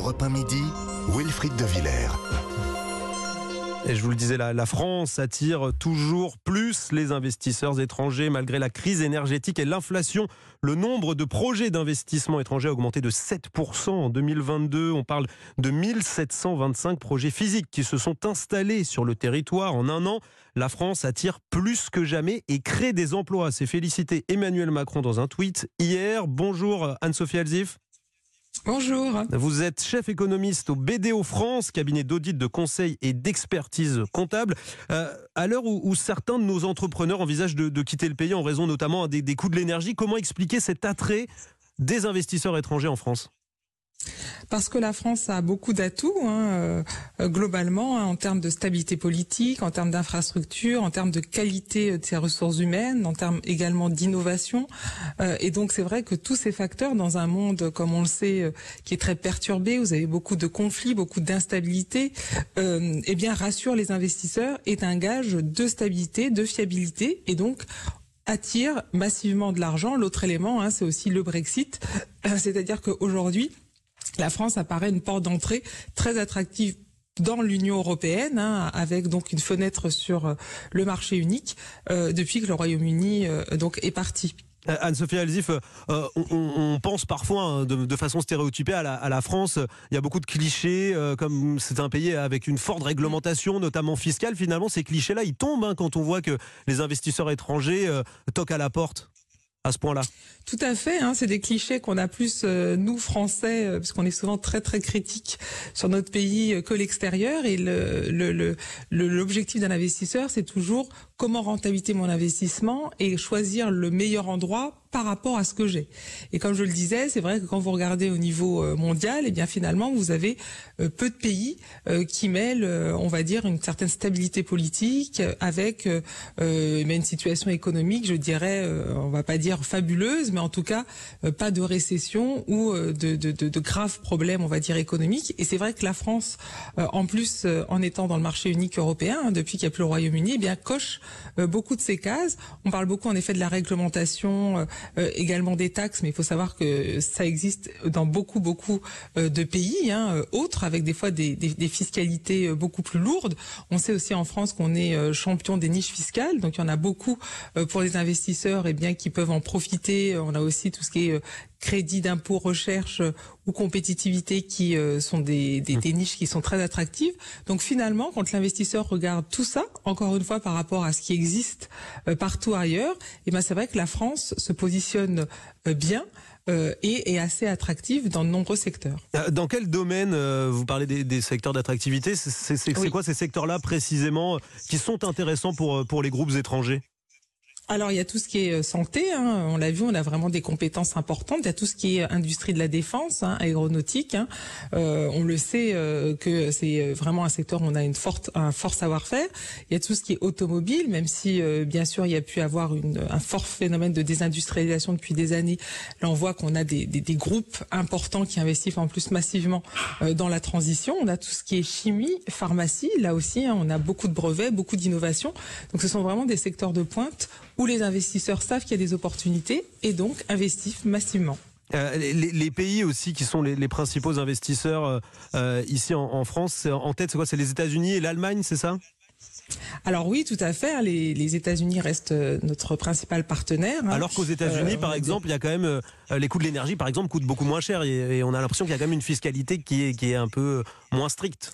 Europe 1 Midi, Wilfried de Villers. Et je vous le disais, la, la, France attire toujours plus les investisseurs étrangers malgré la crise énergétique et l'inflation. Le nombre de projets d'investissement étrangers a augmenté de 7% en 2022. On parle de 1725 projets physiques qui se sont installés sur le territoire en un an. La France attire plus que jamais et crée des emplois. C'est félicité Emmanuel Macron dans un tweet hier. Bonjour Anne-Sophie Alzif. Bonjour. Vous êtes chef économiste au BDO France, cabinet d'audit, de conseil et d'expertise comptable. Euh, à l'heure où, certains de nos entrepreneurs envisagent de, quitter le pays en raison notamment des coûts de l'énergie, comment expliquer cet attrait des investisseurs étrangers en France? Parce que la France a beaucoup d'atouts hein, euh, globalement hein, en termes de stabilité politique, en termes d'infrastructure, en termes de qualité de ses ressources humaines, en termes également d'innovation. Euh, et donc c'est vrai que tous ces facteurs dans un monde, comme on le sait, euh, qui est très perturbé, vous avez beaucoup de conflits, beaucoup d'instabilité, euh, eh bien rassurent les investisseurs, est un gage de stabilité, de fiabilité, et donc attire massivement de l'argent. L'autre élément, hein, c'est aussi le Brexit, c'est-à-dire qu'aujourd'hui la France apparaît une porte d'entrée très attractive dans l'Union européenne, hein, avec donc une fenêtre sur le marché unique euh, depuis que le Royaume-Uni euh, est parti. Anne-Sophie Alzif, euh, on, pense parfois hein, de, façon stéréotypée à la, France. Il y a beaucoup de clichés, euh, comme c'est un pays avec une forte réglementation, notamment fiscale. Finalement, ces clichés-là, ils tombent hein, quand on voit que les investisseurs étrangers euh, toquent à la porte à ce point-là. Tout à fait, hein, c'est des clichés qu'on a plus euh, nous Français, euh, parce qu'on est souvent très très critiques sur notre pays euh, que l'extérieur. Et l'objectif le, le, d'un investisseur, c'est toujours comment rentabiliser mon investissement et choisir le meilleur endroit par rapport à ce que j'ai. Et comme je le disais, c'est vrai que quand vous regardez au niveau mondial, et eh bien finalement vous avez peu de pays qui mêlent, on va dire, une certaine stabilité politique avec une situation économique, je dirais, on va pas dire fabuleuse, mais en tout cas pas de récession ou de, de, de, de graves problèmes, on va dire économiques. Et c'est vrai que la France, en plus, en étant dans le marché unique européen hein, depuis qu'il n'y a plus le Royaume-Uni, eh bien coche beaucoup de ces cases. On parle beaucoup en effet de la réglementation, également des taxes, mais il faut savoir que ça existe dans beaucoup beaucoup de pays hein, autres, avec des fois des, fiscalités beaucoup plus lourdes. On sait aussi en France qu'on est champion des niches fiscales, donc il y en a beaucoup pour les investisseurs, et eh bien qui peuvent en profiter. On a aussi tout ce qui est crédit d'impôt recherche ou compétitivité qui euh, sont des, des, des, niches qui sont très attractives. Donc finalement, quand l'investisseur regarde tout ça, encore une fois par rapport à ce qui existe euh, partout ailleurs, et eh ben c'est vrai que la France se positionne euh, bien. Et est assez attractive dans de nombreux secteurs. Dans quel domaine, vous parlez des, des secteurs d'attractivité, c'est oui. quoi ces secteurs-là précisément qui sont intéressants pour, pour les groupes étrangers? Alors il y a tout ce qui est santé, hein. on l'a vu, on a vraiment des compétences importantes. Il y a tout ce qui est industrie de la défense, hein, aéronautique. Hein. Euh, on le sait euh, que c'est vraiment un secteur où on a une forte, un fort savoir-faire. Il y a tout ce qui est automobile, même si euh, bien sûr il y a pu avoir une, un fort phénomène de désindustrialisation depuis des années. Là on voit qu'on a des, des, des, groupes importants qui investissent en plus massivement euh, dans la transition. On a tout ce qui est chimie, pharmacie. Là aussi hein, on a beaucoup de brevets, beaucoup d'innovations. Donc ce sont vraiment des secteurs de pointe où les investisseurs savent qu'il y a des opportunités et donc investissent massivement. Euh, les, les, pays aussi qui sont les, les principaux investisseurs euh, ici en, en, France, en tête, c'est quoi? C'est les États-Unis et l'Allemagne, c'est ça? Alors oui, tout à fait. Les, les États-Unis restent notre principal partenaire. Alors qu'aux États-Unis, euh, par exemple, il y a quand même euh, les coûts de l'énergie, par exemple, coûtent beaucoup moins cher et, et on a l'impression qu'il y a quand même une fiscalité qui est, qui est un peu moins stricte.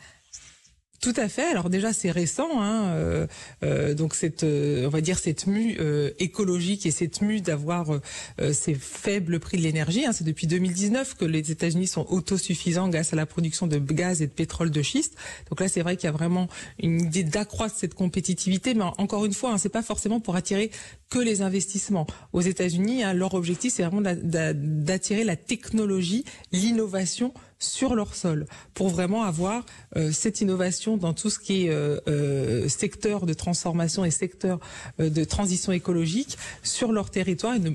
Tout à fait. Alors déjà c'est récent, hein, euh, euh, donc cette, euh, on va dire cette mue euh, écologique et cette mue d'avoir euh, ces faibles prix de l'énergie. Hein, c'est depuis 2019 que les États-Unis sont autosuffisants grâce à la production de gaz et de pétrole de schiste. Donc là c'est vrai qu'il y a vraiment une idée d'accroître cette compétitivité, mais encore une fois, hein, c'est pas forcément pour attirer que les investissements. Aux États-Unis, hein, leur objectif c'est vraiment d'attirer la technologie, l'innovation sur leur sol pour vraiment avoir euh, cette innovation dans tout ce qui est euh, euh, secteur de transformation et secteur euh, de transition écologique sur leur territoire et ne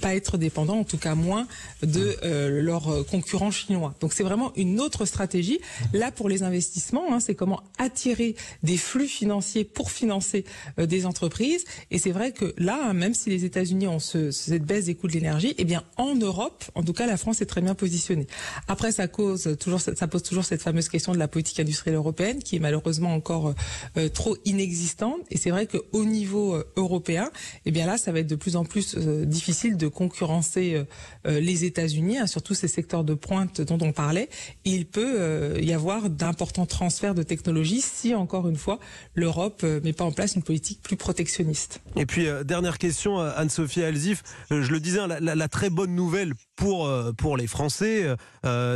pas être dépendant, en tout cas moins, de euh, leurs concurrents chinois. Donc c'est vraiment une autre stratégie. Là, pour les investissements, hein, c'est comment attirer des flux financiers pour financer des entreprises. Et c'est vrai que là, là, hein, même si les États-Unis ont ce, cette baisse des coûts de l'énergie, eh bien en Europe, en tout cas, la France est très bien positionnée. Après, ça toujours, ça pose toujours cette fameuse question de la politique industrielle européenne, qui est malheureusement encore euh, trop inexistante. Et c'est vrai qu'au niveau euh, européen, eh bien là, ça va être de plus en plus euh, difficile de concurrencer les États-Unis, hein, surtout ces secteurs de pointe dont on parlait. Et il peut y avoir d'importants transferts de technologies si, encore une fois, l'Europe met pas en place une politique plus protectionniste. Et puis, dernière question, Anne-Sophie Alzif. je le disais, hein, la, très bonne nouvelle pour, pour les Français,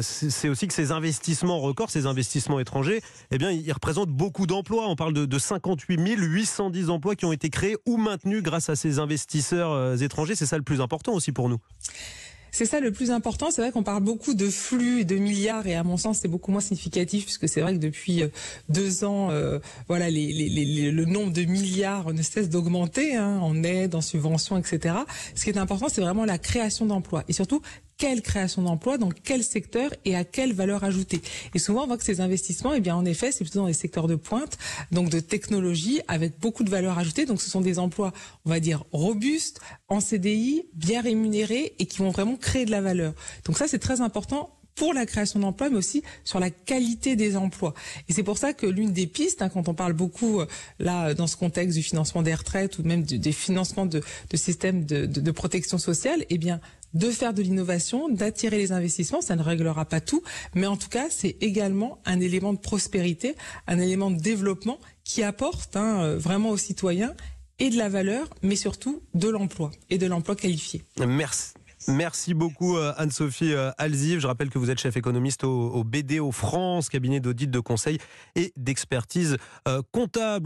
c'est aussi que ces investissements records, ces investissements étrangers, eh bien, ils représentent beaucoup d'emplois. On parle de, de 58 810 emplois qui ont été créés ou maintenus grâce à ces investisseurs euh, étrangers. C'est ça le plus important aussi pour nous. C'est ça le plus important. C'est vrai qu'on parle beaucoup de flux et de milliards, et à mon sens, c'est beaucoup moins significatif puisque c'est vrai que depuis euh, deux ans, euh, voilà, les, les, le nombre de milliards ne cesse d'augmenter hein, en aide, en subventions, etc. Ce qui est important, c'est vraiment la création d'emplois et surtout quelle création d'emplois, dans quel secteur et à quelle valeur ajoutée. Et souvent, on voit que ces investissements, eh bien, en effet, c'est plutôt dans les secteurs de pointe, donc de technologie, avec beaucoup de valeur ajoutée. Donc, ce sont des emplois, on va dire, robustes, en CDI, bien rémunérés et qui vont vraiment créer de la valeur. Donc ça, c'est très important pour la création d'emplois, mais aussi sur la qualité des emplois. Et c'est pour ça que l'une des pistes, hein, quand on parle beaucoup euh, là dans ce contexte du financement des retraites ou même des financements de, systèmes de, protection sociale, eh bien de faire de l'innovation, d'attirer les investissements, ça ne réglera pas tout, mais en tout cas c'est également un élément de prospérité, un élément de développement qui apporte hein, euh, vraiment aux citoyens et de la valeur, mais surtout de l'emploi et de l'emploi qualifié. Merci. Merci beaucoup euh, Anne-Sophie euh, Alziv. Je rappelle que vous êtes chef économiste au, BDO France, cabinet d'audit de conseil et d'expertise euh, comptable.